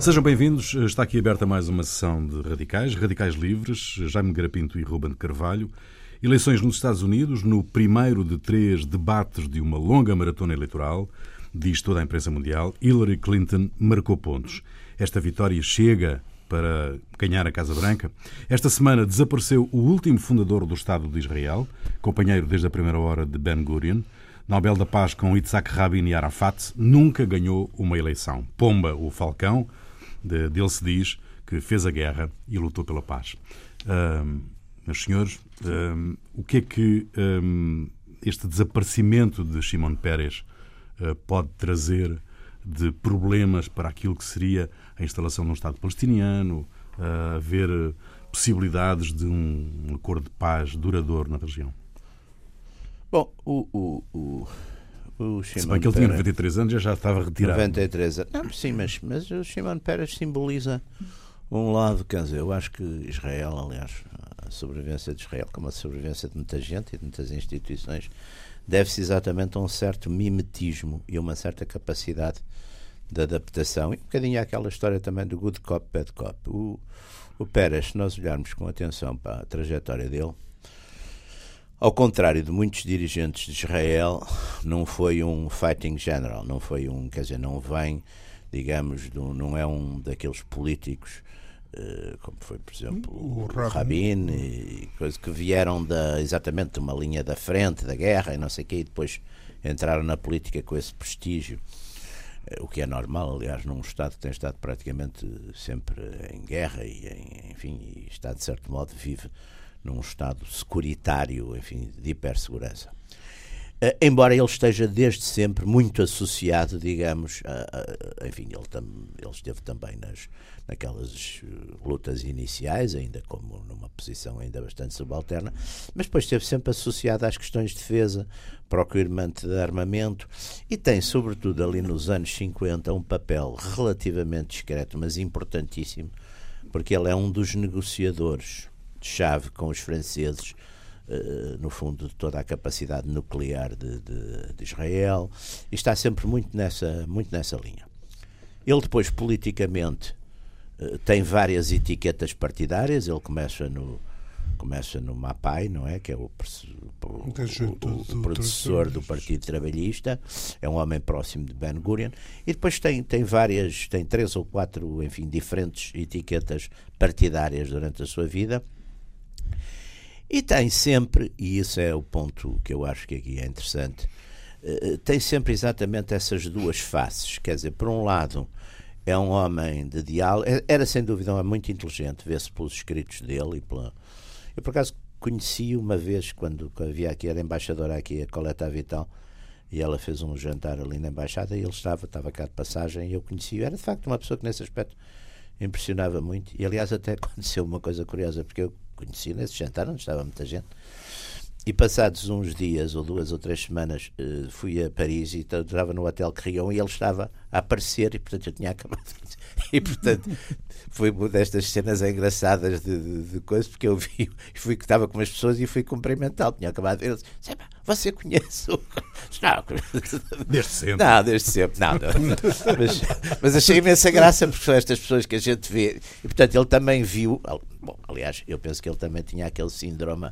Sejam bem-vindos. Está aqui aberta mais uma sessão de Radicais, Radicais Livres, Jaime Garapinto e Ruben de Carvalho. Eleições nos Estados Unidos, no primeiro de três debates de uma longa maratona eleitoral, diz toda a imprensa mundial, Hillary Clinton marcou pontos. Esta vitória chega para ganhar a Casa Branca. Esta semana desapareceu o último fundador do Estado de Israel, companheiro desde a primeira hora de Ben Gurion. Nobel da Paz com Yitzhak Rabin e Arafat, nunca ganhou uma eleição. Pomba, o falcão, de, dele se diz que fez a guerra e lutou pela paz. Um, meus senhores, um, o que é que um, este desaparecimento de Shimon Peres uh, pode trazer de problemas para aquilo que seria a instalação de um Estado palestiniano, uh, haver possibilidades de um acordo de paz duradouro na região? Bom, o, o, o, o Se bem que ele tinha 93 anos, já estava retirado. 93 anos. Não, sim, mas, mas o Shimon Peres simboliza um lado, quer dizer, eu acho que Israel, aliás, a sobrevivência de Israel, como a sobrevivência de muita gente e de muitas instituições, deve-se exatamente a um certo mimetismo e uma certa capacidade de adaptação. E um bocadinho àquela história também do good cop, bad cop. O, o Pérez, se nós olharmos com atenção para a trajetória dele, ao contrário de muitos dirigentes de Israel, não foi um fighting general, não foi um, quer dizer, não vem, digamos, do, não é um daqueles políticos uh, como foi, por exemplo, o, o Rabin, e coisas que vieram da, exatamente de uma linha da frente da guerra e não sei o quê, e depois entraram na política com esse prestígio. O que é normal, aliás, num Estado que tem estado praticamente sempre em guerra e, enfim, e está, de certo modo, vive num estado securitário, enfim, de hipersegurança. Uh, embora ele esteja desde sempre muito associado, digamos, a, a, enfim, ele, tam, ele esteve também nas, naquelas uh, lutas iniciais, ainda como numa posição ainda bastante subalterna, mas depois esteve sempre associado às questões de defesa, procurement de armamento e tem, sobretudo ali nos anos 50, um papel relativamente discreto, mas importantíssimo, porque ele é um dos negociadores chave com os franceses, uh, no fundo, de toda a capacidade nuclear de, de, de, Israel, e está sempre muito nessa, muito nessa linha. Ele depois, politicamente, uh, tem várias etiquetas partidárias, ele começa no começa no MAPAI, não é? Que é o, o, o, o predecessor do Partido Trabalhista, é um homem próximo de Ben Gurion, e depois tem, tem várias, tem três ou quatro, enfim, diferentes etiquetas partidárias durante a sua vida. E tem sempre, e isso é o ponto que eu acho que aqui é interessante, eh, tem sempre exatamente essas duas faces. Quer dizer, por um lado, é um homem de diálogo, é, era sem dúvida um homem muito inteligente, vê-se pelos escritos dele e pela. Eu, por acaso, conheci uma vez, quando havia aqui, era embaixadora aqui, a Coleta Vital, e ela fez um jantar ali na embaixada e ele estava, estava cá de passagem e eu conheci-o. Era de facto uma pessoa que nesse aspecto impressionava muito. E aliás, até aconteceu uma coisa curiosa, porque eu conheci nesse jantar onde estava muita gente. E passados uns dias, ou duas ou três semanas, eh, fui a Paris e estava no Hotel Crillon e ele estava a aparecer e, portanto, eu tinha acabado. E, portanto, foi uma destas cenas engraçadas de, de, de coisas, porque eu vi, fui que estava com umas pessoas e fui cumprimentá-lo. Tinha acabado ele disse, você conhece o... Não, desde sempre. Não, desde sempre, não. Mas, mas achei imensa graça, porque são estas pessoas que a gente vê. E, portanto, ele também viu, bom, aliás, eu penso que ele também tinha aquele síndrome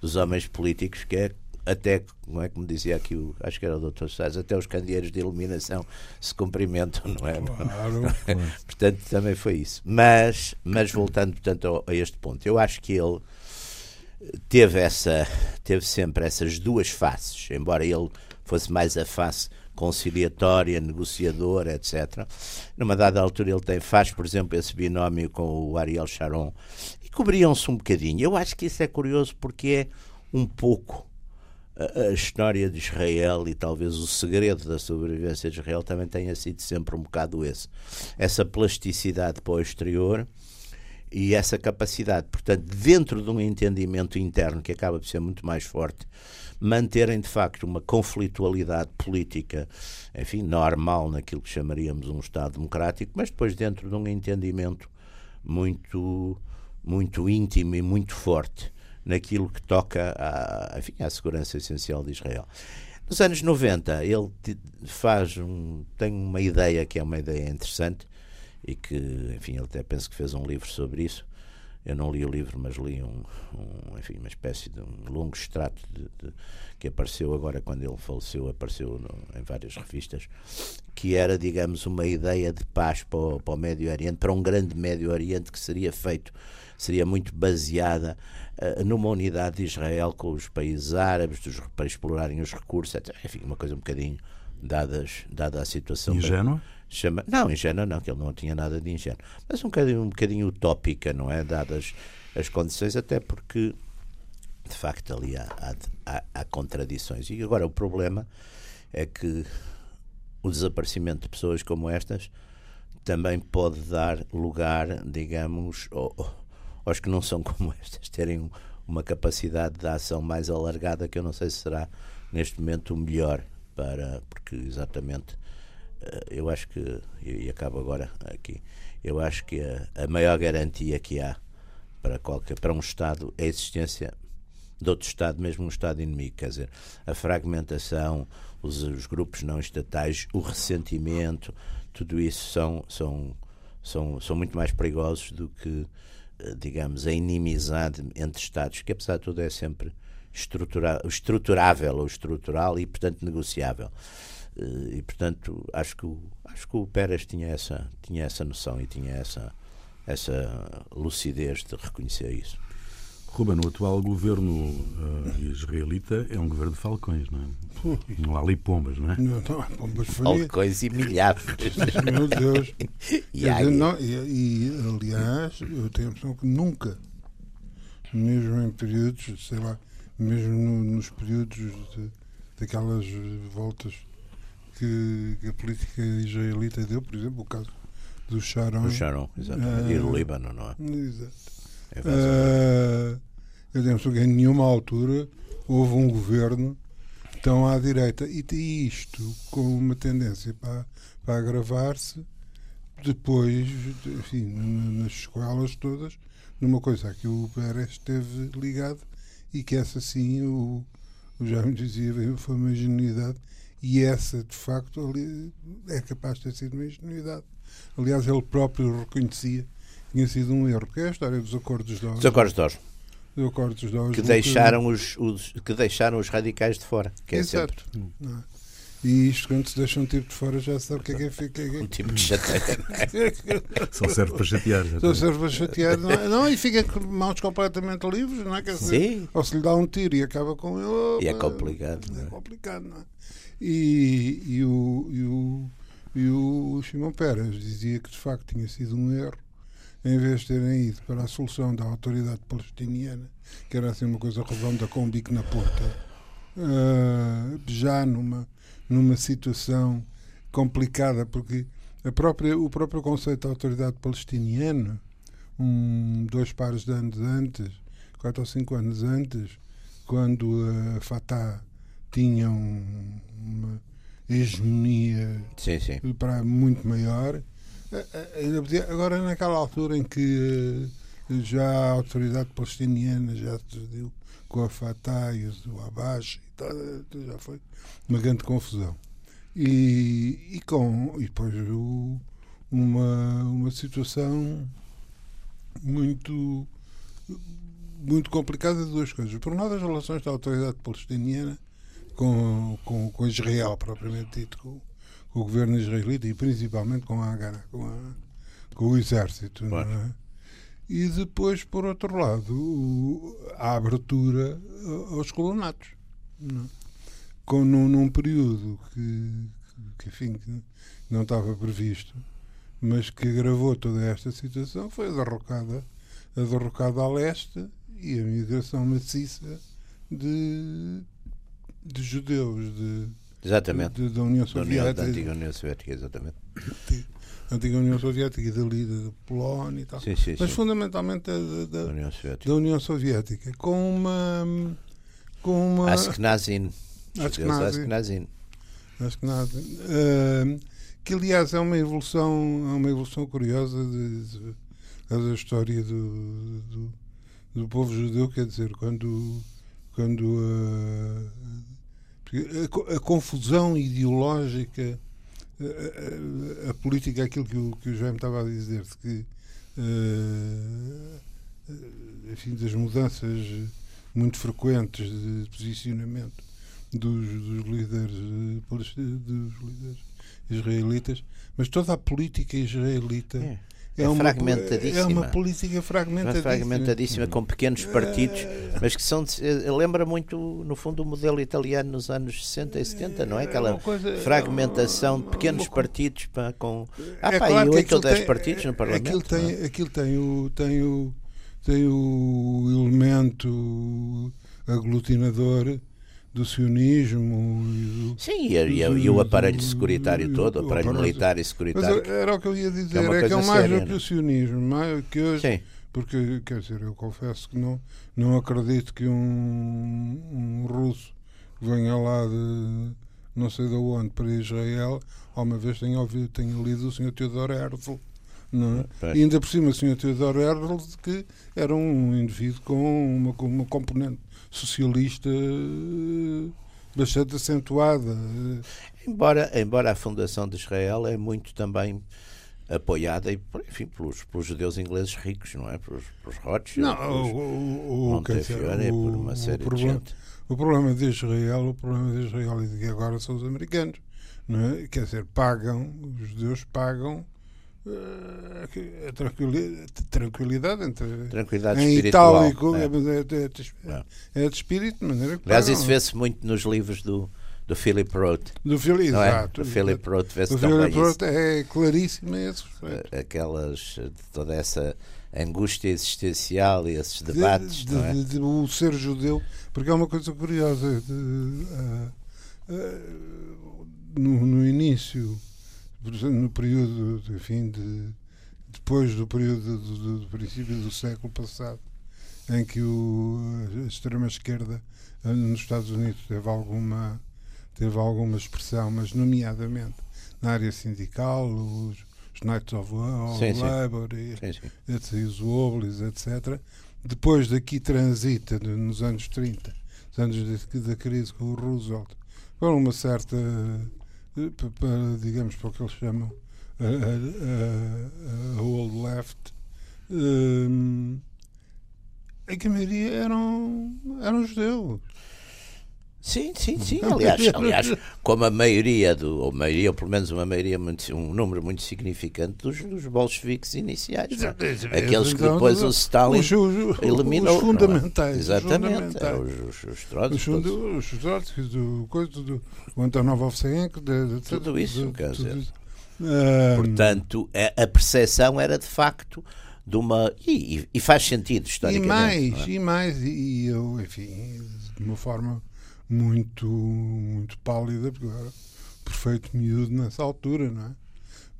dos homens políticos que é até, não é como dizia aqui, o, acho que era o Dr. Sais, até os candeeiros de iluminação se cumprimentam, não é? Claro, claro. portanto, também foi isso. Mas, mas voltando, portanto, a, a este ponto, eu acho que ele teve essa teve sempre essas duas faces, embora ele fosse mais a face conciliatória, negociadora, etc. Numa dada altura ele tem, faz, por exemplo, esse binómio com o Ariel Sharon e cobriam-se um bocadinho. Eu acho que isso é curioso porque é um pouco a, a, história de Israel e talvez o segredo da sobrevivência de Israel também tenha sido sempre um bocado esse. Essa plasticidade para o exterior e essa capacidade, portanto, dentro de um entendimento interno que acaba por ser muito mais forte, manterem de facto uma conflitualidade política, enfim, normal naquilo que chamaríamos um Estado democrático, mas depois dentro de um entendimento muito, muito íntimo e muito forte naquilo que toca à, enfim, à segurança essencial de Israel. Nos anos 90, ele faz um, tem uma ideia que é uma ideia interessante, e que, enfim, ele até penso que fez um livro sobre isso. Eu não li o livro, mas li um, um enfim, uma espécie de um longo extrato de, de, que apareceu agora quando ele faleceu, apareceu no, em várias revistas, que era, digamos, uma ideia de paz para o, para o Médio Oriente, para um grande Médio Oriente que seria feito, seria muito baseada uh, numa unidade de Israel com os países árabes, dos, para explorarem os recursos, etc. Enfim, uma coisa um bocadinho dadas, dada a situação. Ingênua? Chama, não, ingênua não, que ele não tinha nada de ingênuo, mas um bocadinho, um bocadinho utópica, não é? Dadas as condições, até porque de facto ali há, há, há, contradições. E agora o problema é que o desaparecimento de pessoas como estas também pode dar lugar, digamos, aos que não são como estas terem uma capacidade de ação mais alargada que eu não sei se será neste momento o melhor para porque exatamente eu acho que, e acabo agora aqui, eu acho que a, a, maior garantia que há para, qualquer, para um Estado é a existência de outro Estado, mesmo um Estado inimigo. Quer dizer, a fragmentação, os, os grupos não estatais, o ressentimento, tudo isso são, são, são, são muito mais perigosos do que, eh, digamos, a inimizade entre Estados, que apesar de tudo é sempre estrutura, estruturável ou estrutural e, portanto, negociável. Eh, e portanto acho que o, acho que o Pérez tinha essa tinha essa noção e tinha essa essa lucidez de reconhecer isso. Ruben, o atual governo uh, israelita é um governo de falcões, não é? Não há ali pombas, não é? Não, não há pombas Falcões e milhares. Meu Deus. e, dizer, não, e, e, aliás, eu tenho a impressão que nunca, mesmo em períodos, sei lá, mesmo no, nos períodos de, daquelas voltas que, que, a política israelita deu, por exemplo, o caso do Sharon. Do Sharon, exatamente. Uh, e do Líbano, não é? Exato. É uh, eu penso que em nenhuma altura houve um governo tão à direita. E, e isto com uma tendência para, para agravar-se depois, enfim, nas escolas todas, numa coisa a que o Pérez esteve ligado e que essa sim, o, o Jaime dizia, foi uma ingenuidade e essa, de facto, ali, é capaz de ter sido uma ingenuidade. Aliás, ele próprio reconhecia que tinha sido um erro, que é a história dos acordos de Oslo. Dos acordos de Oslo. Dos acordos de Oslo. Que deixaram, os, os, que deixaram os radicais de fora. Que é Exato. sempre... Não. E isto, quando se deixa um tipo de fora, já sabe o que é que é. Que é, Um tipo de chateia. Só serve para chatear. Só serve para chatear. Não, é? não, e fica com mãos completamente livres, não é? Quer dizer, Sim. Ou se lhe dá um tiro e acaba com ele. E é complicado. É, é complicado, não é? E, e, o, e, o, e o Simão Peras dizia que de facto tinha sido um erro em vez de terem ido para a solução da autoridade palestiniana, que era assim uma coisa redonda com um bico na ponta, uh, já numa, numa situação complicada, porque a própria, o próprio conceito da autoridade palestiniana, um, dois pares de anos antes, quatro ou cinco anos antes, quando a Fatah tinham uma hegemonia sim, sim. para muito maior. Agora, naquela altura em que eh, já a autoridade palestiniana já se decidiu com a Fatah e o Abbas e tal, já foi uma grande confusão. E, e com e depois o, uma, uma situação muito muito complicada de duas coisas. Por um lado, as relações da autoridade palestiniana com, com, com Israel, propriamente dito, com, com, o governo israelita e principalmente com a Hagana, com, a, com o exército. Claro. É? E depois, por outro lado, o, a abertura aos colonatos. É? Com, num, num período que, que, enfim, que não estava previsto, mas que agravou toda esta situação, foi a derrocada, a derrocada a leste e a migração maciça de de judeus de, exatamente. De, da União Soviética. Da, antiga União Soviética, exatamente. Da antiga União Soviética e dali da Polónia e tal. Sim, sim, Mas sim. fundamentalmente da, da, União Soviética. da União Soviética. Com uma. Com uma Askenazin. Askenazin. Askenazin. Uh, que aliás é uma evolução, é uma evolução curiosa de, de, da história do, do, do povo judeu, quer dizer, quando quando uh, a, a, confusão ideológica a, a, a, política, aquilo que o, que o Jaime estava a dizer, de que uh, enfim, das mudanças muito frequentes de posicionamento dos, dos líderes dos líderes israelitas, mas toda a política israelita é. É, é, uma, fragmentadíssima. É uma política fragmentadíssima. fragmentadíssima com pequenos partidos, mas que são. Eh, lembra muito, no fundo, o modelo italiano nos anos 60 e 70, não é? Aquela coisa, fragmentação de pequenos partidos para, com. Ah, é pá, claro e 8 ou 10 tem, partidos no Parlamento. Aquilo tem, é? aquilo tem, o, tem, o, tem o elemento aglutinador do sionismo e do, Sim, e, do, e, o aparelho securitário todo, o aparelho militar e securitário. Mas era o que eu ia dizer, é, é que é mais do que o sionismo, mais que hoje, Sim. porque, quer dizer, eu confesso que não, não acredito que um, um russo venha lá de não sei de onde para Israel, alguma vez tenha, ouvido, tenha lido o Sr. Teodoro Herzl. Não é? E ainda por cima o Sr. Teodoro Herzl que era um indivíduo com uma, com uma componente socialista eh, bastante acentuada. Embora, embora a fundação de Israel é muito também apoiada enfim, pelos, pelos judeus ingleses ricos, não é? Pelos, pelos Rothschild, não, pelos o, o, dizer, por uma série de gente. O problema de Israel, o problema de Israel e de agora são os americanos, não é? Quer dizer, pagam, os judeus pagam a tranquilidade, tranquilidade entre tranquilidade em itálico é. É, é, é, de espírito de maneira que aliás isso vê-se muito nos livros do do Philip Roth do Philip, exato. Do Philip Roth vê-se também Philip Roth é claríssimo esse aquelas toda essa angústia existencial e esses debates de, de, de, o ser judeu porque é uma coisa curiosa uh, uh, no, no início no período, enfim, de, depois do período do, do, do, princípio do século passado, em que o, a extrema-esquerda eh, nos Estados Unidos teve alguma, teve alguma expressão, mas nomeadamente na área sindical, os, os Knights of, sim, Labour sim. E, sim, sim. e os Wobblies, etc. Depois daqui transita, nos anos 30, os anos da crise com o Roosevelt, com uma certa para, digamos, para o que eles chamam a, a, a old left, um, em que a maioria eram, eram judeus. Sim, sim, sim. Aliás, aliás, como a maioria, do, ou maioria, ou pelo menos uma maioria, muito, um número muito significante dos, dos bolcheviques iniciais. É? Aqueles que depois o Stalin os, os, eliminou. Os fundamentais. Exatamente. Os, é, os, os Trotsky. Os, Trotsky, do, coisa, do, o Antonov Ovseyenko. Tudo isso, quer dizer. Portanto, a, a percepção era de facto de uma. E, e faz sentido historicamente. E mais, é? e mais, e eu, enfim, de uma forma muito, muito pálida, porque eu era perfeito miúdo nessa altura, não é?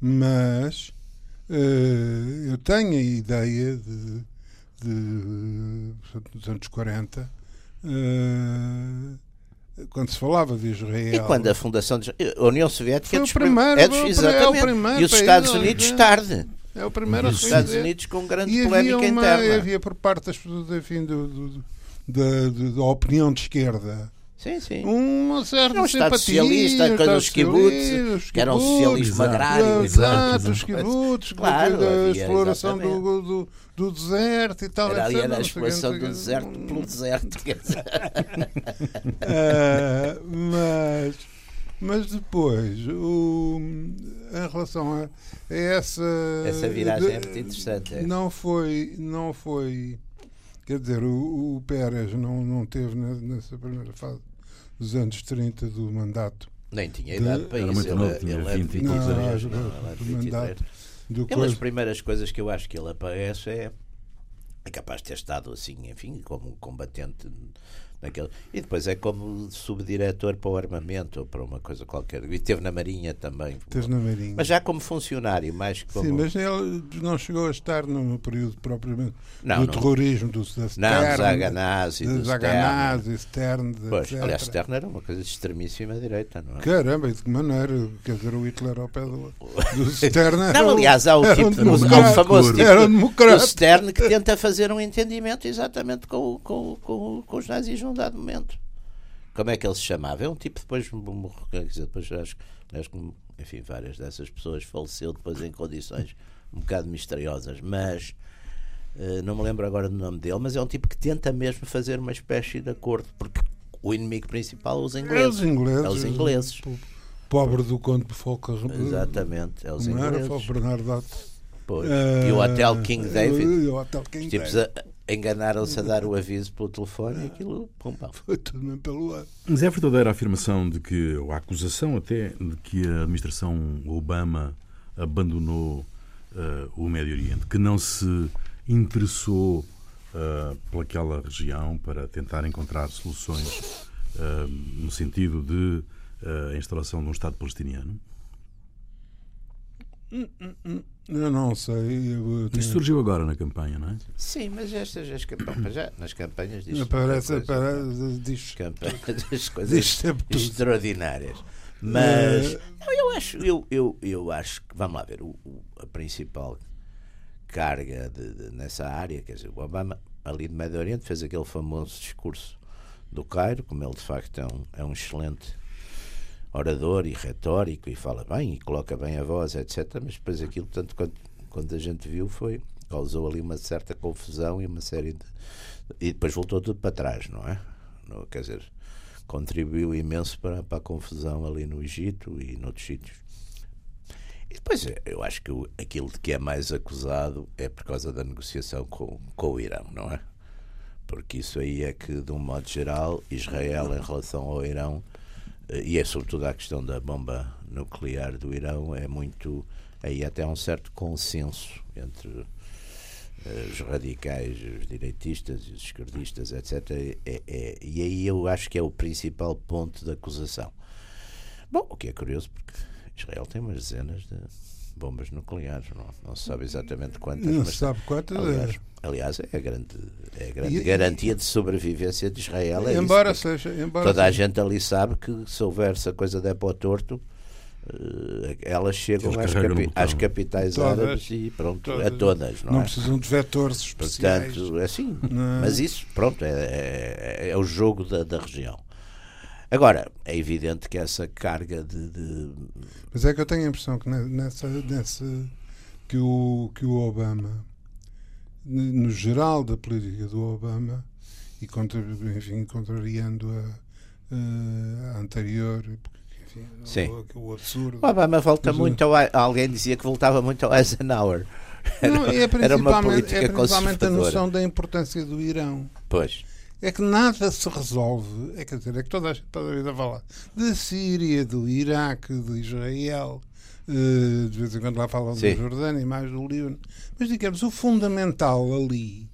Mas uh, eu tenho a ideia de, de dos anos 40, uh, eh, quando se falava de Israel. E quando a fundação de a União Soviética é dos, primeiro, é dos, exatamente, é primeiro, e os Estados Unidos tarde. É o primeiro e os Estados Unidos com grande e polémica uma, interna. Havia por parte das enfim, do, do, da, da opinião de esquerda Sim, sim. Uma certa era um Estado socialista, um dos kibbutz, que era um socialismo agrário. Exato, os kibbutz, claro, a exploração do, do, do, deserto e tal. Era, era a exploração do deserto pelo deserto. uh, mas, mas depois, o, em relação a, a essa... Essa viragem de, é muito interessante. É. Não foi... Não foi Quer dizer, o, o Pérez não, não teve nessa primeira fase dos anos 30 do mandato. Nem tinha idade de, para isso. Ele, novo, tinha ele 20 é, não, anos. Não, não, do mandato. Do Uma das primeiras coisas que eu acho que ele aparece é, é capaz de ter estado assim, enfim, como combatente naquele. E depois é como subdiretor para o armamento ou para uma coisa qualquer. E teve na Marinha também. Teve na Marinha. Mas já como funcionário, mais que como. Sim, mas ele não chegou a estar no período propriamente não, do não. terrorismo, do da Stern, Não, dos e do e Stern. Pois, aliás, Stern era uma coisa de extremíssima direita, não é? Caramba, e de que maneira? Quer dizer, o Hitler ao pé do, do Stern Não, aliás, há o, tipo, um o famoso tipo era um democrata. do Stern que tenta fazer um entendimento exatamente com, com, com, com os nazis num dado momento como é que ele se chamava? É um tipo depois morreu, quer dizer, depois acho, acho que enfim, várias dessas pessoas faleceu depois em condições um bocado misteriosas, mas uh, não me lembro agora do nome dele, mas é um tipo que tenta mesmo fazer uma espécie de acordo, porque o inimigo principal é os ingleses. É os ingleses. É os ingleses. Pobre do conde de Folca. Exatamente, é os Não ingleses. era foi o Bernardo Pois. Eh, e o Hotel King David. E o Hotel King Os tipos David. a- enganaram-se a dar o aviso pelo telefone e aquilo, pum, pau. Foi tudo mesmo pelo ar. Mas é verdadeira a afirmação de que, ou a acusação até, de que a administração Obama abandonou eh, o Médio Oriente, que não se interessou uh, pelaquela região para tentar encontrar soluções uh, no sentido de uh, a instalação de um Estado palestiniano? Eu não sei. Eu Isto tenho- surgiu agora na campanha, não é? Sim, mas estas as campanhas, já, nas campanhas diz Aparece, muita coisa. aparece, diz, campanhas, diz coisas extraordinárias. Mas Eh, não, eu acho, eu, eu, eu acho que vamos lá ver, o, o- a principal carga de- de- nessa área, quer dizer, o Obama ali do Médio Oriente fez aquele famoso discurso do Cairo, como ele de facto é um, é um excelente orador e retórico e fala bem e coloca bem a voz, etc. Mas depois aquilo, tanto quanto, quando a gente viu, foi causou ali uma certa confusão e uma série de. E depois voltou tudo para trás, não é? Quer dizer, contribuiu imenso para, para a confusão ali no Egito e noutros sítios. E depois eh, eu acho que aquilo de que é mais acusado é por causa da negociação com, com o Irão, não é? Porque isso aí é que, de um modo geral, Israel em relação ao Irão, e é sobretudo a questão da bomba nuclear do Irão, é muito. Aí até há um certo consenso entre eh, os radicais, os direitistas e os esquerdistas, etc. É- é- e aí eu acho que é o principal ponto de acusação. Bom, o que é curioso, porque Israel tem umas dezenas de bombas nucleares, não, não se sabe exatamente quantas, não mas se sabe quantas. aliás, é. aliás, é a grande, é a grande E- garantia de sobrevivência de Israel. É embora isso, seja. Embora toda a seja- gente ali sabe que se houver essa coisa der para o torto, eh, elas chegam às, capi- às capitais Todas. árabes e pronto, Todas. a todas, não, não é? precisam de vetores especiais. Portanto, é assim. Não é? Mas isso, pronto, é, é, é o jogo da, da região. Agora, é evidente que essa carga de. de- Mas é que eu tenho a impressão que ne- nessa, nessa que, o, que o Obama, no geral da política do Obama, e contra, enfim, contrariando a, a anterior, enfim, Sim. O, o absurdo. O Obama volta Mas, muito ao, Alguém dizia que voltava muito ao Eisenhower. Não, é Era uma principalmente, política é principalmente a noção da importância do Irão. Pois. É que nada se resolve, é quer dizer, é que toda a gente toda a vida fala da Síria, do Iraque, de Israel, eh, de vez em quando lá falam Sim. da Jordânia e mais do Líbano, mas digamos, o fundamental ali,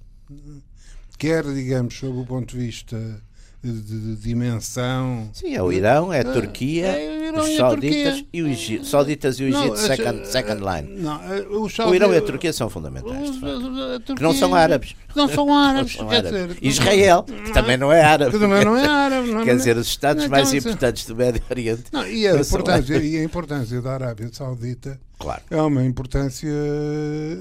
quer digamos, sob o ponto de vista de, de dimensão. Sim, é o Irão, é a Turquia, é o Irão os sauditas Turquia. e o Egito. Sauditas e o Não, Egito, as- second, second line. Não, eh, os O Irão e a saudi- Turquia são fundamentais, de facto. os- a Que não são Turquia- árabes. Não são árabes, Não são árabes. dizer, Israel, que também não é árabe. que também não é árabe. não é- Quer dizer, os Estados Não, mais então, importantes do Médio Oriente. Não, e, a Não importância, e a importância da Arábia Saudita Claro. é uma importância.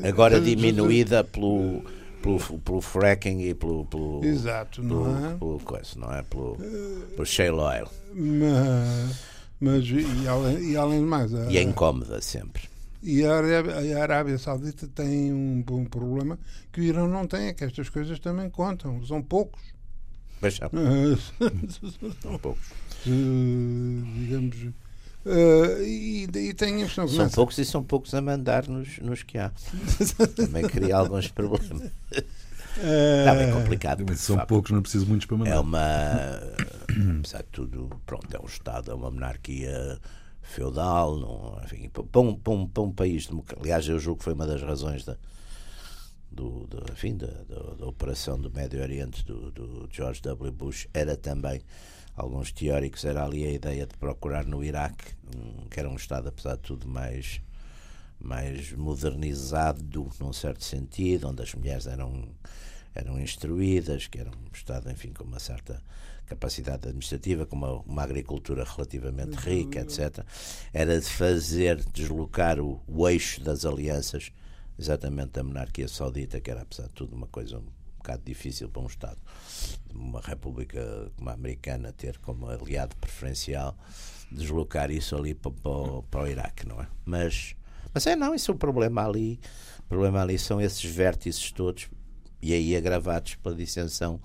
Agora diminuída pelo, pelo, pelo fracking e pelo. pelo Exato, não pelo, é? pelo coisa, não é? Pelo, pelo shale oil. Mas, mas e, além, e além de mais, a, E é incómoda sempre. e a Arábia, a Arábia Saudita tem um, um problema que o Irão não tem, é que estas coisas também contam, são poucos. Mas são, são poucos. digamos. Eh, e, e tenho a impressão que São nessa- poucos e são poucos a mandar nos, nos que há. Também cria alguns problemas. eh, Está bem complicado. Também porque, são facto, poucos, não é preciso muitos para É mandar. uma. Apesar de tudo, pronto, é um Estado, é uma monarquia feudal, não, enfim, para um, para, um, para um país democrático. Aliás, eu julgo que foi uma das razões da, do, do, enfim, da, da, da operação do Médio Oriente do, do George W. Bush, era também, alguns teóricos, era ali a ideia de procurar no Iraque, um, que era um Estado, apesar de tudo, mais mais modernizado num certo sentido, onde as mulheres eram eram instruídas, que era um Estado, enfim, com uma certa capacidade administrativa, com uma, uma agricultura relativamente rica, etc. Era de fazer deslocar o, o eixo das alianças, exatamente da monarquia saudita, que era, apesar de tudo, uma coisa bocado difícil para um Estado, uma república como a americana, ter como aliado preferencial deslocar isso ali para, para, para o Iraque, não é? Mas, mas é não, isso é o problema ali. O problema ali são esses vértices todos e aí agravados pela dissensão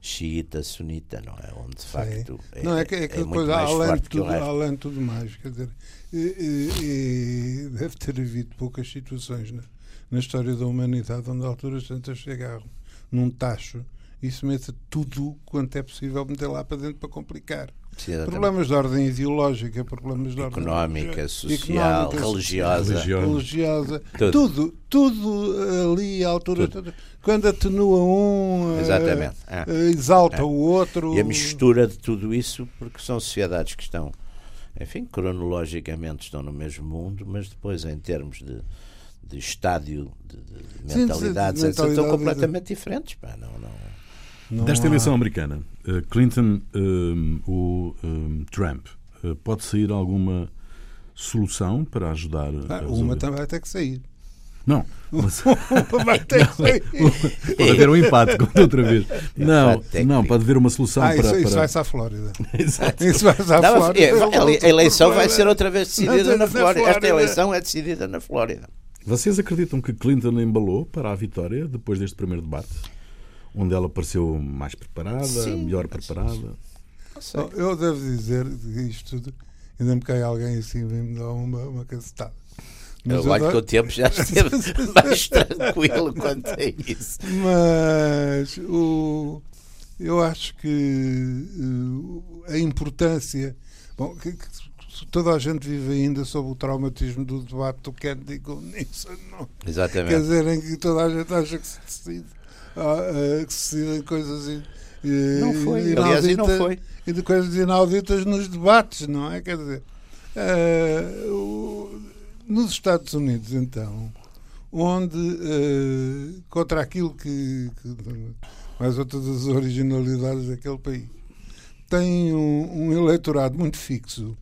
xiita, sunita, não é? Onde de facto é, não, é, que, é, que é coisa, além, de tudo, além de tudo mais, quer dizer, e, e, e deve ter havido poucas situações na, na história da humanidade onde a alturas tantas chegaram num tacho e se meta tudo quanto é possível meter lá para dentro para complicar. Sim, problemas de ordem ideológica, problemas de ordem económica, social, económica, religiosa, religiosa, tudo. tudo, tudo ali à altura, tudo. quando atenua um, Exatamente. Uh, é. exalta é. o outro. E a mistura de tudo isso, porque são sociedades que estão, enfim, cronologicamente estão no mesmo mundo, mas depois em termos de, de estádio, de, de mentalidades, Sim, de, de mentalidade, estão completamente diferentes. Pá, não, não, não Desta há... eleição americana, uh, Clinton um, ou um, Trump, uh, pode sair alguma solução para ajudar? Ah, uma também vai ter que sair. Não. Mas... vai ter que sair. pode haver um empate, como outra vez. Não, não, pode haver uma solução ah, para. Isso, isso vai-se à Flórida. Exato. Isso vai-se à não, Flórida. É, a eleição vai ser outra vez decidida na Flórida. Esta eleição é decidida na Flórida. Vocês acreditam que Clinton embalou para a vitória depois deste primeiro debate? onde ela pareceu mais preparada, Sim, melhor preparada. Eu devo dizer que isto tudo, ainda me cai alguém assim e me dá uma, uma cacetada. Mas eu acho que o tempo já esteve mais tranquilo quanto a isso. Mas o, eu acho que uh, a importância. Bom, que, que, toda a gente vive ainda sob o traumatismo do debate do Kennedy com Nixon. Não? Exatamente. Quer dizer, em que toda a gente acha que se decide uh, que se decidem coisas não foi. Aliás, não foi. E de coisas inauditas nos debates, não é? Quer dizer, uh, o, nos Estados Unidos, então, onde uh, contra aquilo que, que, mais outras das originalidades daquele país tem um, um eleitorado muito fixo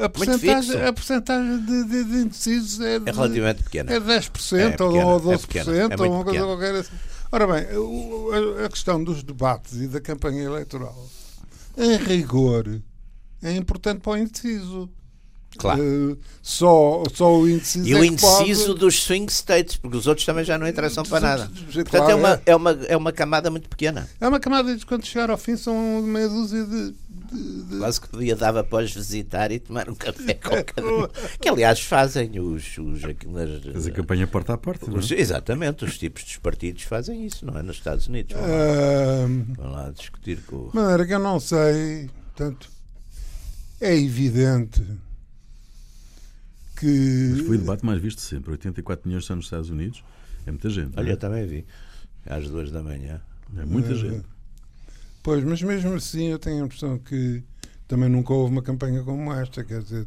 a porcentagem, a porcentagem de, de, de indecisos é, de, é relativamente pequena. É 10% é pequena, ou 12% é pequena, é ou uma coisa qualquer assim. Ora bem, a questão dos debates e da campanha eleitoral, em rigor, é importante para o indeciso. Claro. Uh, só, só o indeciso. E é o indeciso pode... dos swing states, porque os outros também já não interessam para nada. Portanto, claro, é, uma, é. é, uma, é uma camada muito pequena. É uma camada de quando chegar ao fim são meia dúzia de. De, de... Quase que podia dava após visitar e tomar um café com cada um. Que aliás fazem os. os aquelas, Faz a campanha porta a porta. Os, é? Exatamente, os tipos dos partidos fazem isso, não é? Nos Estados Unidos. Vão lá, vão lá discutir com. Maneira que eu não sei. Portanto, é evidente que. Mas foi o debate mais visto sempre. 84 milhões estão nos Estados Unidos. É muita gente. Olha, é? eu também vi. Às duas da manhã. É muita é, gente. Pois, mas mesmo assim eu tenho a impressão que também nunca houve uma campanha como esta. Quer dizer,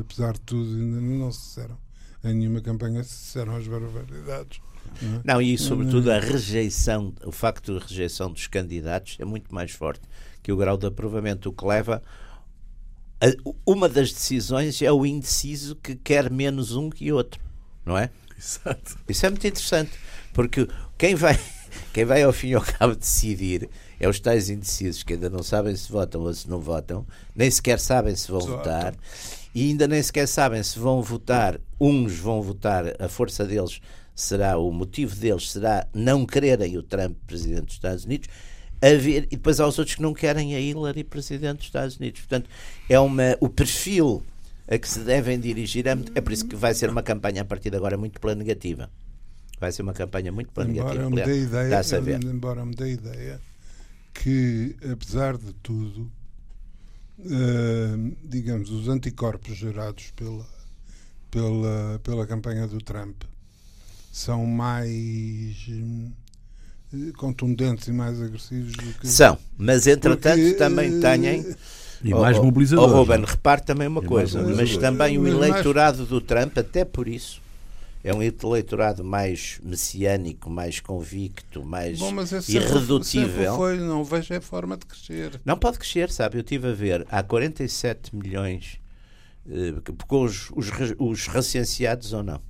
apesar de tudo, ainda não se disseram. Em nenhuma campanha se disseram as barbaridades. Não, é? não, e sobretudo a rejeição, o facto de rejeição dos candidatos é muito mais forte que o grau de aprovamento, o que leva uma das decisões é o indeciso que quer menos um que outro, não é? Exato. Isso é muito interessante, porque quem vai, quem vai ao fim e ao cabo decidir é os tais indecisos que ainda não sabem se votam ou se não votam, nem sequer sabem se vão Exato. votar e ainda nem sequer sabem se vão votar. Uns vão votar, a força deles será, o motivo deles será não quererem o Trump presidente dos Estados Unidos haver, e depois há os outros que não querem a Hillary presidente dos Estados Unidos. Portanto, é uma, o perfil a que se devem dirigir é, é por isso que vai ser uma campanha a partir de agora muito pela negativa. Vai ser uma campanha muito pela negativa. Embora me dê ideia, embora me dê ideia que, apesar de tudo, uh, digamos, os anticorpos gerados pela, pela, pela campanha do Trump são mais contundentes e mais agressivos do que. São, mas entretanto Porque, também eh, têm. E mais oh, mobilizadores. Oh, Ruben, repare também uma coisa, mas também o eleitorado do Trump, até por isso, é um eleitorado mais messiânico, mais convicto, mais Bom, mas irredutível. Foi, não vejo a forma de crescer. Não pode crescer, sabe? Eu estive a ver, há 47 milhões, eh, com os, os, os recenseados ou não.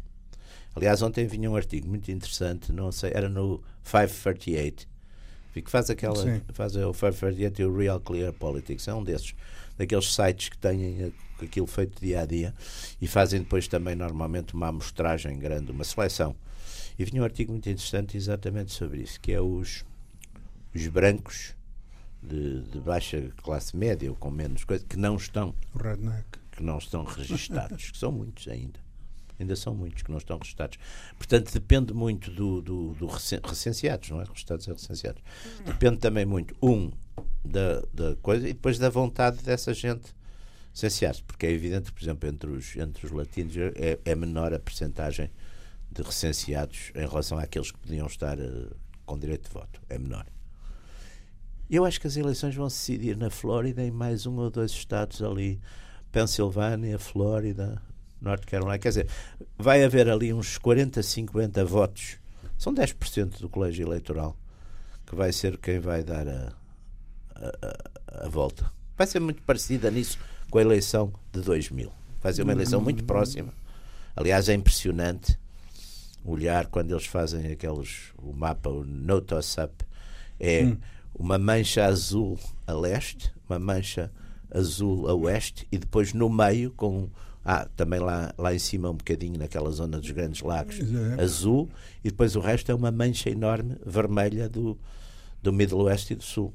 Aliás, ontem vinha um artigo muito interessante, não sei, era no 538, que faz aquela. Sim. Faz o 538 e o Real Clear Politics. É um desses, daqueles sites que têm eh, aquilo feito dia a dia e fazem depois também normalmente uma amostragem grande, uma seleção. E vinha um artigo muito interessante exatamente sobre isso, que é os, os brancos de, de baixa classe média ou com menos coisa, que não estão que não estão registados, que são muitos ainda. Ainda são muitos que não estão registados. Portanto, depende muito do, do, do recen- recenseados, não é? Registados é recenseados. Depende também muito, um, da, da coisa e depois da vontade dessa gente recensear-se. Porque é evidente, por exemplo, entre os, entre os latinos é, é menor a percentagem de recenseados em relação àqueles que podiam estar eh, com direito de voto. É menor. Eu acho que as eleições vão se decidir na Flórida e mais um ou dois estados ali, Pensilvânia, Flórida, Norte Carolina. Quer dizer, vai haver ali uns 40, 50 votos, são 10% do colégio eleitoral, que vai ser quem vai dar a, a, a- a volta. Vai ser muito parecida nisso com a eleição de 2000. Vai ser uma eleição muito próxima. Aliás, é impressionante olhar quando eles fazem aqueles o mapa, o no toss up, é uma mancha azul a leste, uma mancha azul a oeste e depois no meio com ah, também lá, lá em cima um bocadinho naquela zona dos grandes lagos É. azul e depois o resto é uma mancha enorme vermelha do, do Middle West e do Sul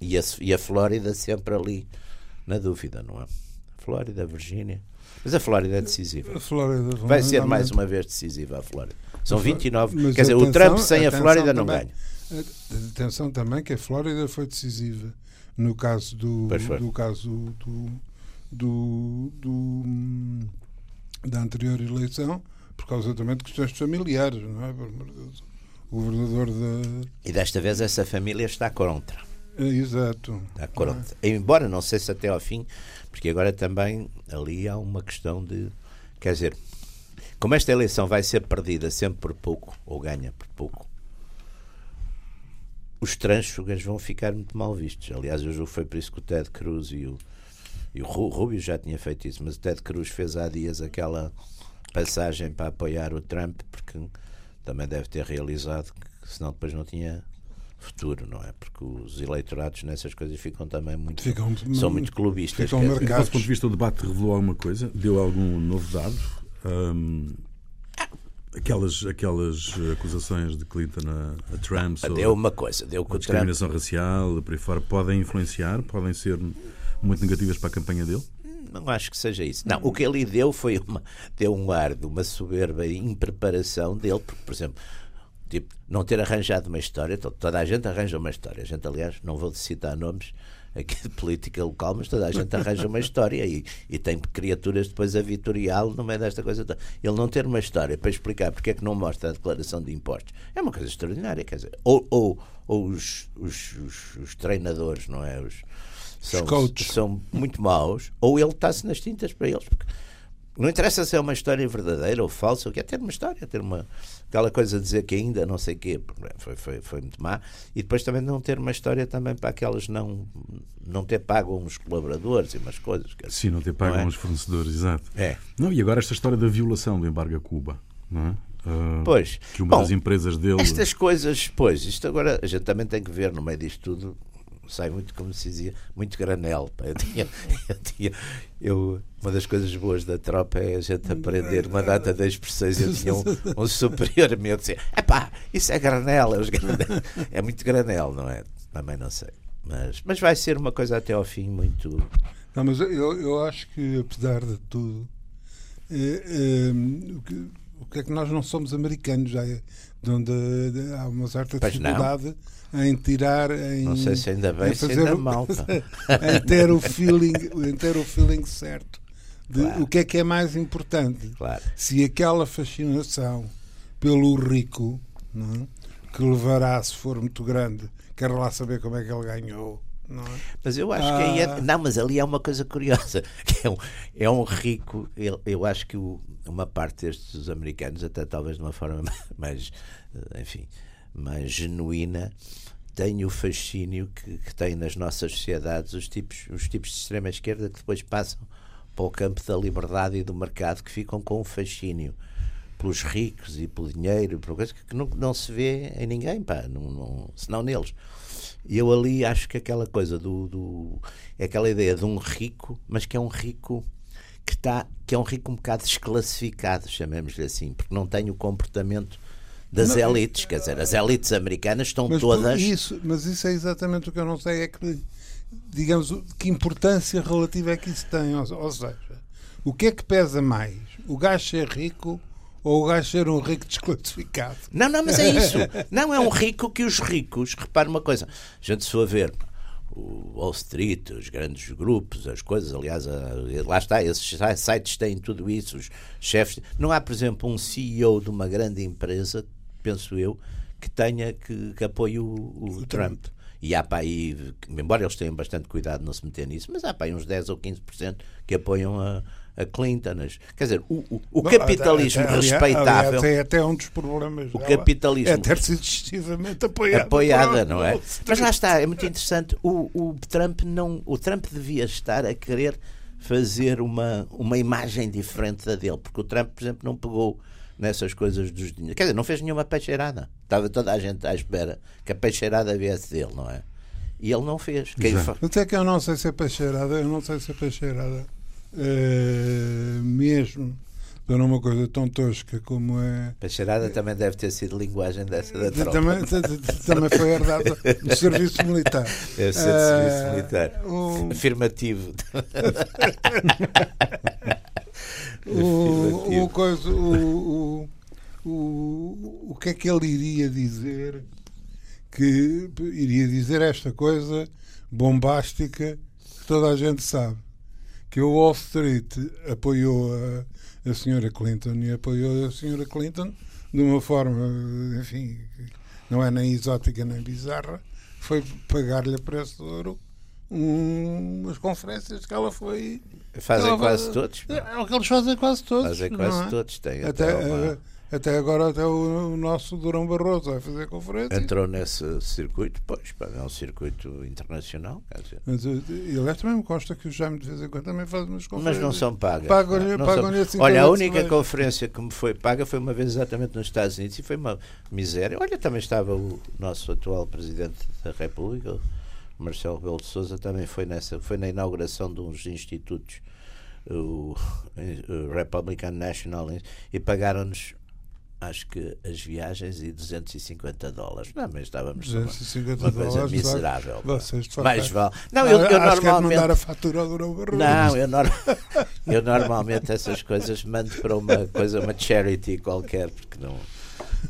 e a, e a Flórida sempre ali na dúvida, não é? Flórida, Virgínia mas a Flórida é decisiva A Flórida Vai ser mais uma vez decisiva a Flórida. São A Fló- 29. mas Quer dizer, o atenção- Trump sem a Flórida não também. ganha. Atenção também que a Flórida foi decisiva no caso do, do caso do, do, do- da anterior eleição, por causa também de questões familiares, não é? O governador da. E desta vez essa família está contra. É, exato. Está contra. Embora não sei se até ao fim, porque agora também ali há uma questão de. Quer dizer, como esta eleição vai ser perdida sempre por pouco, ou ganha por pouco, os trânsfugas vão ficar muito mal vistos. Aliás, o jogo foi por isso que o Ted Cruz e o, e o Ru- Rubio já tinha feito isso, mas o Ted Cruz fez há dias aquela passagem para apoiar o Trump, porque também deve ter realizado que senão depois não tinha futuro, não é? Porque os eleitorados nessas coisas ficam também muito. Ficam- são muito clubistas. ficam dizer, do ponto de vista, o debate revelou alguma coisa? Deu algum novo dado? Hum, aquelas, aquelas acusações de Clinton a, a Trump sobre Deu uma coisa, deu que a o Trump discriminação racial, por aí fora, podem influenciar, podem ser muito negativas para a campanha dele? Não acho que seja isso. Não, o que ele deu foi uma, deu um ar de uma soberba impreparação dele, porque, por exemplo, tipo, não ter arranjado uma história, to- toda a gente arranja uma história. A gente, aliás, não vou citar nomes aqui de política local, mas toda a gente arranja uma história e, e tem criaturas depois a vitorial no meio desta coisa toda. Ele não ter uma história para explicar porque é que não mostra a declaração de impostos é uma coisa extraordinária, quer dizer, ou, ou, ou os, os, os, os treinadores, não é? Os, são, são muito maus, ou ele está-se nas tintas para eles. Porque não interessa se é uma história verdadeira ou falsa, o que é ter uma história, ter uma aquela coisa de dizer que ainda não sei o quê, foi, foi, foi muito má, e depois também não ter uma história também para aquelas não, não ter pago uns colaboradores e umas coisas. quer Sim, não ter pago Não é? aos fornecedores, exato. É. Não, e agora esta história da violação do embargo a Cuba, não é? Ah, Pois. Que uma Bom, das empresas dele. Estas coisas, pois, isto agora a gente também tem que ver no meio disto tudo, sai muito, como se dizia, muito granel. Eu tinha, eu tinha, eu, uma das coisas boas da tropa é a gente aprender uma data de expressões. Eu tinha um, um superior meu que dizia: epá, isso é granel, é, os granel." é muito granel, não é? Também não sei. Mas, mas vai ser uma coisa até ao fim muito. Não, mas eu, eu acho que, apesar de tudo, eh, eh, o, que, é que nós não somos americanos? Já é, de onde há uma certa Pois não. dificuldade em tirar. Em, Não sei se ainda bem, em se fazer ainda o- mal. pá. em ter o feeling, em ter o feeling certo de Claro. o que é que é mais importante. Claro. Se aquela fascinação pelo rico, não é? que levará, se for muito grande, quero lá saber como é que ele ganhou. Não é? Mas eu acho que aí é, Ah. Não, mas ali é uma coisa curiosa. Que é, um, é um rico. ele- Eu acho que o- uma parte destes americanos, até talvez de uma forma mais, eh, enfim, mais genuína, tem o fascínio que, que tem nas nossas sociedades os tipos, os tipos de extrema esquerda que depois passam para o campo da liberdade e do mercado que ficam com um fascínio pelos ricos e pelo dinheiro, por coisa que não, não se vê em ninguém, pá, não, não, senão neles. E eu ali acho que aquela coisa do, do. É aquela ideia de um rico, mas que é um rico que, está, que é um rico um bocado desclassificado, chamemos-lhe assim, porque não tem o comportamento das elites, quer dizer, as elites americanas estão Mas, todas. isso, mas isso é exatamente o que eu não sei, é que, digamos, que importância relativa é que isso tem. Ou, ou seja, o que é que pesa mais? O gajo ser rico ou o gajo ser um rico desclassificado? Não, não, mas é isso. Não é um rico que os ricos. Repare uma coisa. A gente se for ver o Wall Street, os grandes grupos, as coisas, aliás, lá está, esses sites têm tudo isso, os chefes. Não há, por exemplo, um CEO de uma grande empresa, penso eu, que tenha que, que apoie o, o Trump. E há para aí, embora eles tenham bastante cuidado de não se meter nisso, mas há para aí uns 10 ou 15% que apoiam a, a Clinton. As- Quer dizer, o, o- o Bom, capitalismo até- aliás- respeitável. aliás, É até um dos problemas. O capitalismo- É ter sido excessivamente apoiada. apoiada, não é? Mas lá está, é muito interessante. O, o Trump não, o Trump devia estar a querer fazer uma, uma imagem diferente da dele, porque o Trump, por exemplo, não pegou nessas coisas dos dinheiros. Quer dizer, não fez nenhuma peixeirada. Estava toda a gente à espera que a peixeirada viesse dele, não é? E ele não fez. Quem fa- Mas é que eu não sei se é peixeirada, eu não sei se é peixeirada eh, mesmo para uma coisa tão tosca como é. Peixeirada também deve ter sido linguagem dessa da tropa. Também, também foi herdada do serviço militar. Deve ser de serviço Eh, militar. o- Afirmativo. O, o, coisa, o, o, o, o que é que ele iria dizer? Que iria dizer esta coisa bombástica que toda a gente sabe. Que o Wall Street apoiou a, a senhora Clinton e apoiou a senhora Clinton de uma forma, enfim, não é nem exótica nem bizarra, foi pagar-lhe a preço de ouro um- umas conferências que ela foi Fazem ela- quase todos. é o que eles fazem quase todos. Fazem quase é? todos. Tem Até, até uma- eh, até agora, até o, o nosso Durão Barroso vai fazer conferência. entrou nesse circuito, pois, é um circuito internacional, quer dizer. Mas, eh, e aliás, também me consta que o Jaime de vez em quando também faz umas Mas conferências. não são pagas. Pagam-lhe- assim Olha, a única conferência que me foi paga foi uma vez exatamente nos Estados Unidos e foi uma miséria. Olha, também estava o nosso atual Presidente da República, o Marcelo Rebelo de Sousa, também foi nessa, foi na inauguração de uns institutos, o, o Republican National, e pagaram-nos acho que as viagens e 250 dólares. Não, mas estávamos numa- 250 uma coisa dólares, miserável. Vocês, de facto, Mais vale. Não, eu, eu acho que é normalmente. mandar a fatura ao. Não, eu, nor- eu normalmente essas coisas mando para uma coisa, uma charity qualquer, porque não.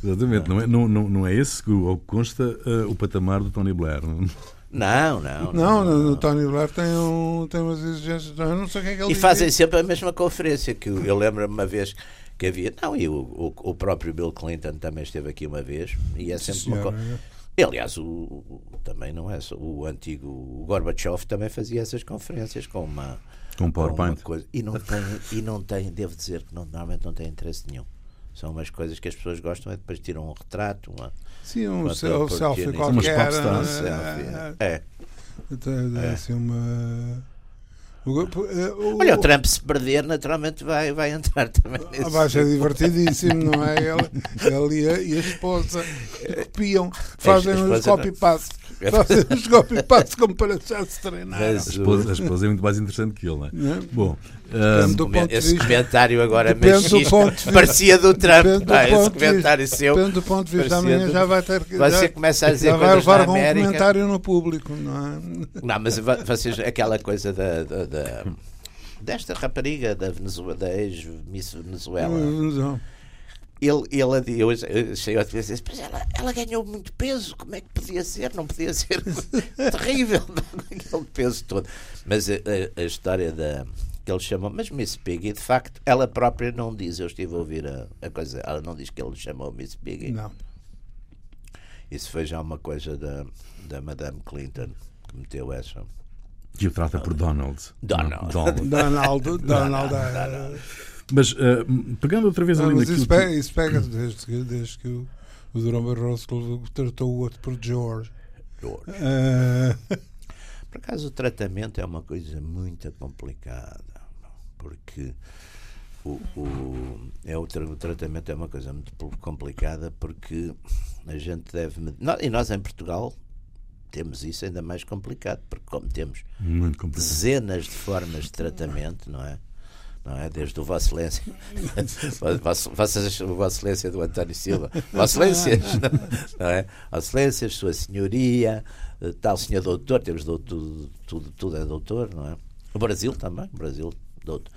Exatamente. Não é, não, não, não é esse, que, ao que consta, eh, o patamar do Tony Blair. não? Não, não. Não, no Tony Blair tem, um, tem umas exigências. Eu não sei o que é que ele E fazem sempre a mesma conferência, que eu eu lembro-me uma vez que havia. Não, e o, o, o próprio Bill Clinton também esteve aqui uma vez, e é sempre uma senhora. coisa. E, aliás, o, o- também não é só. O antigo o Gorbachev também fazia essas conferências com uma. Com um com uma PowerPoint. coisa. E não tem, e não tem, devo dizer que não, normalmente não tem interesse nenhum. São umas coisas que as pessoas gostam, é depois tiram um retrato, uma, Sim, um uma sel- selfie. Umas qualquer. popstars. um eh, selfie. É. É. assim uma. Eh, Olha, o Trump se perder, naturalmente vai, vai entrar também nesse. Ah, vai ser divertidíssimo, não é? Ele, ele e, a, e a esposa copiam, fazem a uns esposa não- copy-paste. Fazem uns copy-paste como para já se treinar. A esposa, a esposa é muito mais interessante que ele, não é? Não é? Bom, Depende ah, do ponto Esse vista- comentário agora machista parecia do Trump. Depende do pá, esse ponto de comentário vista- seu. Depende do ponto de vista, amanhã do- já vai ter que. Você já, começa a dizer já vai levar um América. comentário no público, não é? Não, mas vo- vocês, aquela coisa da, da- da- desta rapariga da, Venezuela, da ex-Miss Venezuela. Não. Ele, ele eu achei outra vez, mas ela, ela ganhou muito peso, como é que podia ser? Não podia ser terrível, aquele peso todo. Mas a, a- a história da que ele chamou, mas Miss Piggy, de facto, ela própria não diz, eu estive a ouvir a, a coisa, ela não diz que ele chamou Miss Piggy. Não. Isso foi já uma coisa da, da Madame Clinton que meteu essa. que o trata por Donald. Donald. Não, Donald. Donaldo, Donald. é- Mas ah, pegando outra vez Não, ali mas naquilo isso que- pega, isso pega desde, que- desde que o, o Durão Barroso tratou o outro por George. Ah, Por acaso o tratamento é uma coisa muito complicada, porque o, o, é o, o, tratamento é uma coisa muito complicada porque a gente deve. Nós, e nós em Portugal temos isso ainda mais complicado, porque como temos dezenas de formas de tratamento, não é? Não é? Desde o Vossa Excelência, Vossa, Excelência do António Silva, Vossa Excelência, não é? Vossa Excelência, Sua Senhoria, eh, tal Senhor Doutor, temos doutor, tudo, tudo é doutor, não é? O Brasil também, o Brasil, doutor.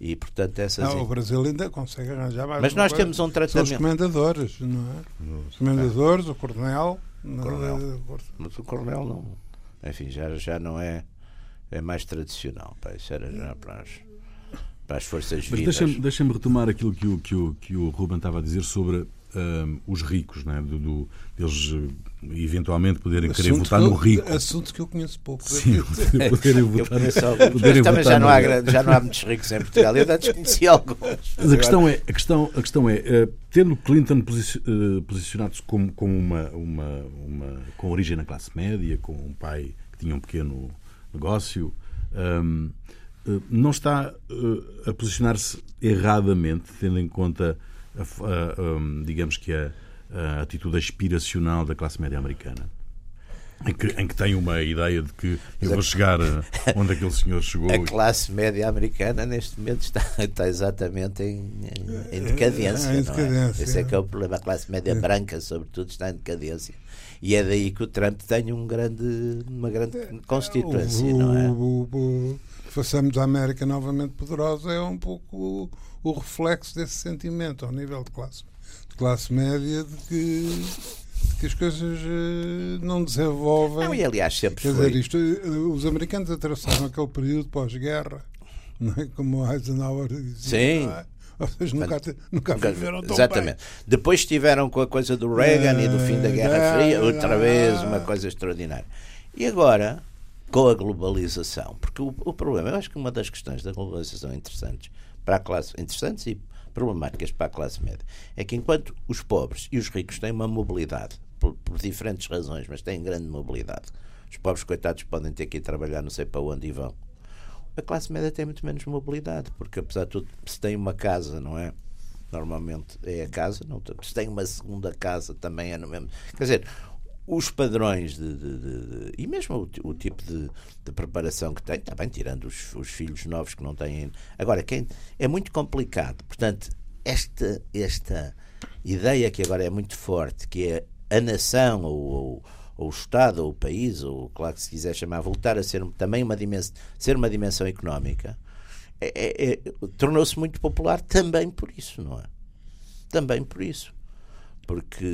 E, portanto, essas... Não, o Brasil ainda consegue arranjar mais. Mas nós coisa. temos um tratamento. São os comendadores, não é? Os comendadores, o coronel. O coronel. Mas o coronel não. Enfim, já, já não é. É mais tradicional. Pá, isso era já para as, para as forças vivas. Mas deixa-me deixa retomar aquilo que o, que, o, que o Ruben estava a dizer sobre um, os ricos, né? do, do, eles eh, eventualmente poderem assunto querer votar que eu, no rico. Assunto que eu conheço pouco. Sim, poderem votar, poderem também votar já, não há, já não há muitos ricos em Portugal. Eu antes conheci alguns. Mas a questão é, a questão, a questão é uh, tendo Clinton uh, posicionado-se como, como uma, uma, uma, com origem na classe média, com um pai que tinha um pequeno negócio, um, não está a posicionar-se erradamente, tendo em conta a, a, digamos que a, a, atitude aspiracional da classe média americana. Em que, em que, tem uma ideia de que eu vou chegar onde aquele senhor chegou. A classe média americana neste momento está, está exatamente em, em, em decadência. É, em decadência. É? Esse é que é o problema. A classe média é. branca, sobretudo, está em decadência. E é daí que o Trump tem um grande, uma grande constituência, o, não é? O, o, façamos a América novamente poderosa é um pouco o reflexo desse sentimento ao nível de classe, de classe média de que, de que as coisas uh, não desenvolvem. Não, e aliás, sempre Quer foi. dizer, isto, uh, os americanos atravessaram aquele período pós-guerra, é? como Eisenhower dizia. Sim. É? Ou seja, nunca, nunca, nunca viveram tão Exatamente. Bem. Depois estiveram com a coisa do Reagan e do fim da Guerra Fria, outra vez, uma coisa extraordinária. E agora, com a globalização, porque o, o problema, eu acho que uma das questões da globalização interessantes para a classe, interessantes e problemáticas para a classe média, é que enquanto os pobres e os ricos têm uma mobilidade, por, por diferentes razões, mas têm grande mobilidade, os pobres coitados podem ter que ir trabalhar não sei para onde e vão. A classe média tem muito menos mobilidade, porque apesar de tudo, se tem uma casa, não é? Normalmente é a casa, não, se tem uma segunda casa também é no mesmo. Quer dizer, os padrões de, de, de, e mesmo o, o tipo de, preparação que tem, está bem, tirando os, os, filhos novos que não têm. Agora, quem é muito complicado. Portanto, esta, esta ideia que agora é muito forte, que é a nação ou, ou, ou o Estado ou o país, ou claro que se quiser chamar, voltar a ser também uma dimensão, ser uma dimensão económica, é, é, é, tornou-se muito popular também por isso, não é? Também por isso porque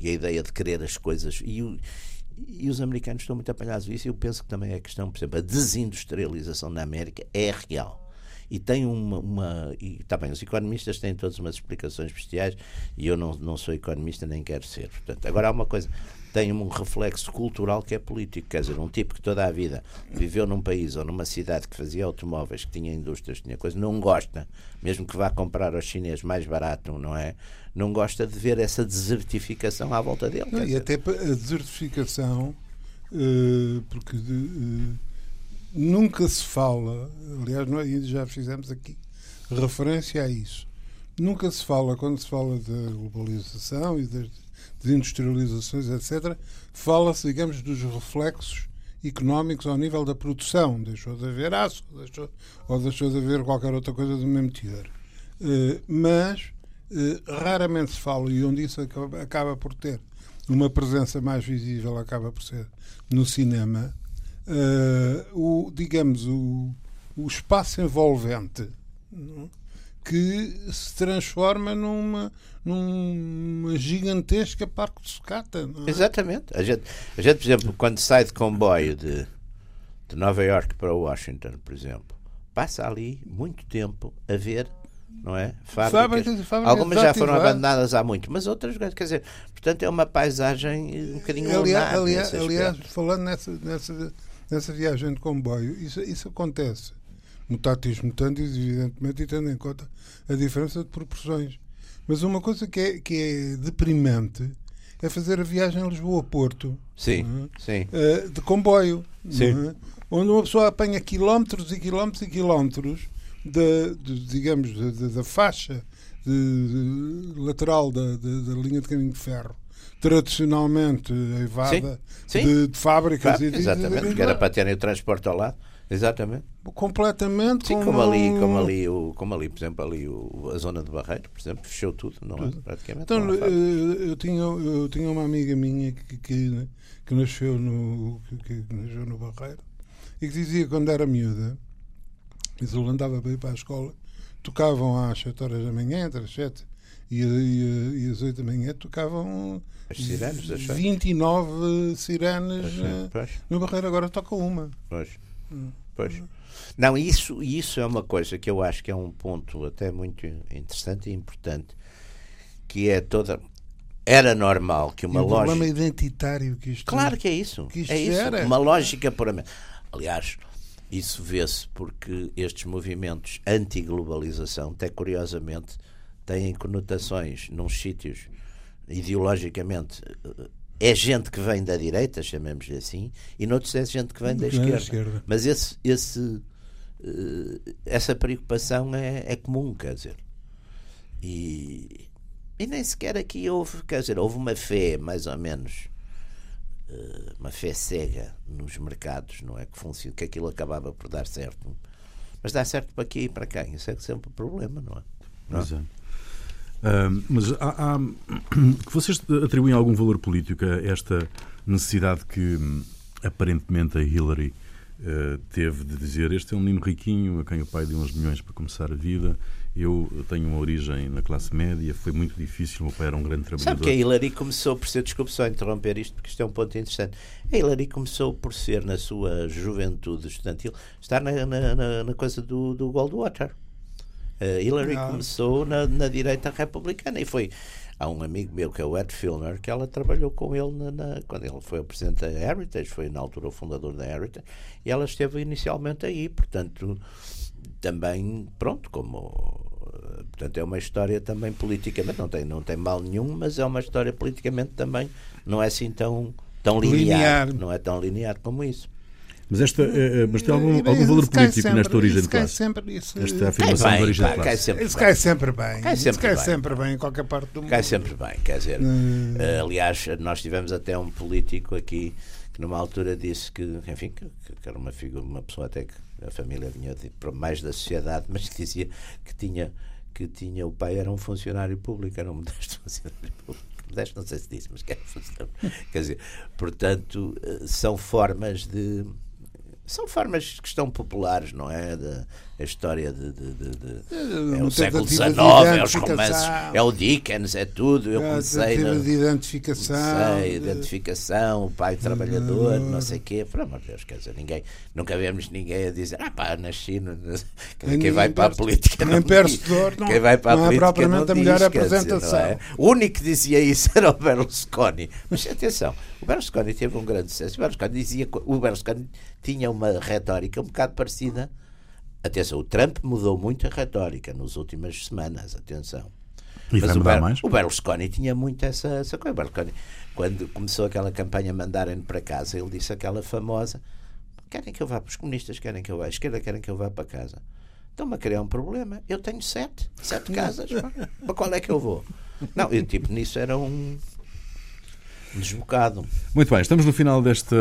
e a ideia de querer as coisas e, e os americanos estão muito apanhados nisso. Eu penso que também é a questão, por exemplo, a desindustrialização na América é real e tem uma, uma e está bem, os economistas têm todas umas explicações bestiais e eu não, não sou economista nem quero ser. Portanto, agora há uma coisa, tem um reflexo cultural que é político, quer dizer, um tipo que toda a vida viveu num país ou numa cidade que fazia automóveis, que tinha indústrias, tinha coisa, não gosta, mesmo que vá comprar aos chineses mais barato, não é? Não gosta de ver essa desertificação à volta dele. Não, e até a desertificação, uh, porque de, uh, nunca se fala, aliás, nós já fizemos aqui referência a isso. Nunca se fala, quando se fala da globalização e das desindustrializações, etc., fala-se, digamos, dos reflexos económicos ao nível da produção. Deixou de haver aço, deixou, ou deixou de haver qualquer outra coisa do mesmo teor. Uh, mas uh, raramente se fala, e onde isso acaba, acaba, por ter uma presença mais visível, acaba por ser no cinema, uh, o, digamos, o, o espaço envolvente não? Que se transforma numa, numa gigantesca parque de sucata. É? Exatamente. A gente, a gente, por exemplo, quando sai de comboio de, de Nova York para Washington, por exemplo, passa ali muito tempo a ver não é? Fábricas. Fábricas, fábricas Algumas já foram abandonadas há muito, mas outras, quer dizer, portanto é uma paisagem um bocadinho aliás, aliás, aliás falando nessa, nessa, nessa viagem de comboio, isso, isso acontece mutatis mutandis, evidentemente, e tendo em conta a diferença de proporções. Mas uma coisa que é, que é deprimente é fazer a viagem Lisboa-Porto. Sim, é? sim. Uh, de comboio. Sim. É? Onde uma pessoa apanha quilómetros e quilómetros e quilómetros da, de, digamos, da, da faixa de, de, lateral da, da, linha de caminho de ferro tradicionalmente evada sim, sim. De, de, fábricas e exatamente, que era para terem o transporte ao lado exatamente. Completamente sim, como, como ali como ali o como ali por exemplo ali o, a zona de Barreiro por exemplo fechou tudo não é praticamente então eu, eu tinha eu tinha uma amiga minha que, que, que nasceu no que, que nasceu no Barreiro e que dizia quando era miúda ele andava para ir para a escola tocavam às 7 horas da manhã entre as 7 e, e, e às 8 da manhã tocavam as sirenes 29 sirenes pois, no Barreiro agora toca uma pois, pois. Não, isso, isso é uma coisa que eu acho que é um ponto até muito interessante e importante, que é toda. Era normal que uma e lógica. problema identitário que isto Claro que é isso. Que isto é isso. Era. Uma lógica puramente. Aliás, isso vê-se porque estes movimentos anti-globalização, até curiosamente, têm conotações nos sítios ideologicamente é gente que vem da direita, chamemos-lhe assim, e noutros é gente que vem da esquerda. esquerda. Mas esse, esse, eh, essa preocupação é, é comum, quer dizer. E, e nem sequer aqui houve, quer dizer, houve uma fé, mais ou menos, eh, uma fé cega nos mercados, não é? Que, funciona, que aquilo acabava por dar certo. Mas dá certo para aqui e para cá. Isso é sempre o problema, não é? Não? Exato. Uh, mas há, há, vocês atribuem algum valor político a esta necessidade que aparentemente a Hillary uh, teve de dizer este é um menino riquinho a quem o pai deu uns milhões para começar a vida. Eu tenho uma origem na classe média foi muito difícil, o meu pai era um grande trabalhador. Sabe que a Hillary começou por ser, desculpe só interromper isto porque isto é um ponto interessante. A Hillary começou por ser na sua juventude estudantil estar na, na, na, na coisa do, do Goldwater Uh, Hillary Não. começou na, na, direita republicana e foi. Há um amigo meu que é o Ed Filner que ela trabalhou com ele na, na, quando ele foi o presidente da Heritage, foi na altura o fundador da Heritage, e ela esteve inicialmente aí, portanto, também, pronto, como. Portanto, é uma história também politicamente, não tem, não tem mal nenhum, mas é uma história politicamente também, não é assim tão, tão linear, linear. não é tão linear como isso. Mas, esta, é, mas tem algum, algum valor político sempre, nesta origem de classe? Sempre, isso, esta afirmação bem, de origem cai, de classe. Cai sempre isso cai sempre bem. Cai sempre, cai bem. sempre bem em qualquer parte do mundo. Cai sempre bem, quer dizer. Hum. Aliás, nós tivemos até um político aqui que numa altura disse que, enfim, que, que era uma figura, uma pessoa até que a família vinha de, mais da sociedade, mas que dizia que tinha que tinha o pai era um funcionário público, era um modesto funcionário público. Modesto não sei se disse, mas que era funcionário. Quer dizer, portanto, eh, são formas de são formas que estão populares, não é? De, a história de, de, de, de é o século XIX, é os romances, é o Dickens, é tudo. Eu comecei no, de identificação, comecei, identificação, o pai trabalhador, não sei o quê. Por amor de Deus, quer dizer, ninguém, nunca vemos ninguém a dizer, ah pá, nasci quem, vai para a política não, diz, quem vai para a não política é propriamente a melhor diz, apresentação. É? O único que dizia isso era o Berlusconi. Mas atenção, o Berlusconi teve um grande sucesso. O Berlusconi dizia, o Berlusconi tinha uma retórica um bocado parecida Atenção, o Trump mudou muito a retórica nas últimas semanas, atenção. E Mas o, Ber mais? o Berlusconi tinha muito essa, essa coisa. O Berlusconi, quando começou aquela campanha mandarem para casa, ele disse aquela famosa: querem que eu vá para os comunistas, querem que eu vá, a esquerda querem que eu vá para casa. Estão-me a criar um problema. Eu tenho sete, sete casas. para qual é que eu vou? Não, eu tipo nisso era um, desbocado. Muito bem, estamos no final deste,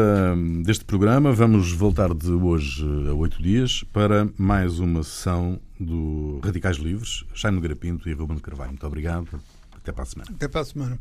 deste programa. Vamos voltar de hoje a oito dias para mais uma sessão do Radicais Livres. Jaime Garapinto e Ruben Carvalho. Muito obrigado. Até para a semana. Até para a semana.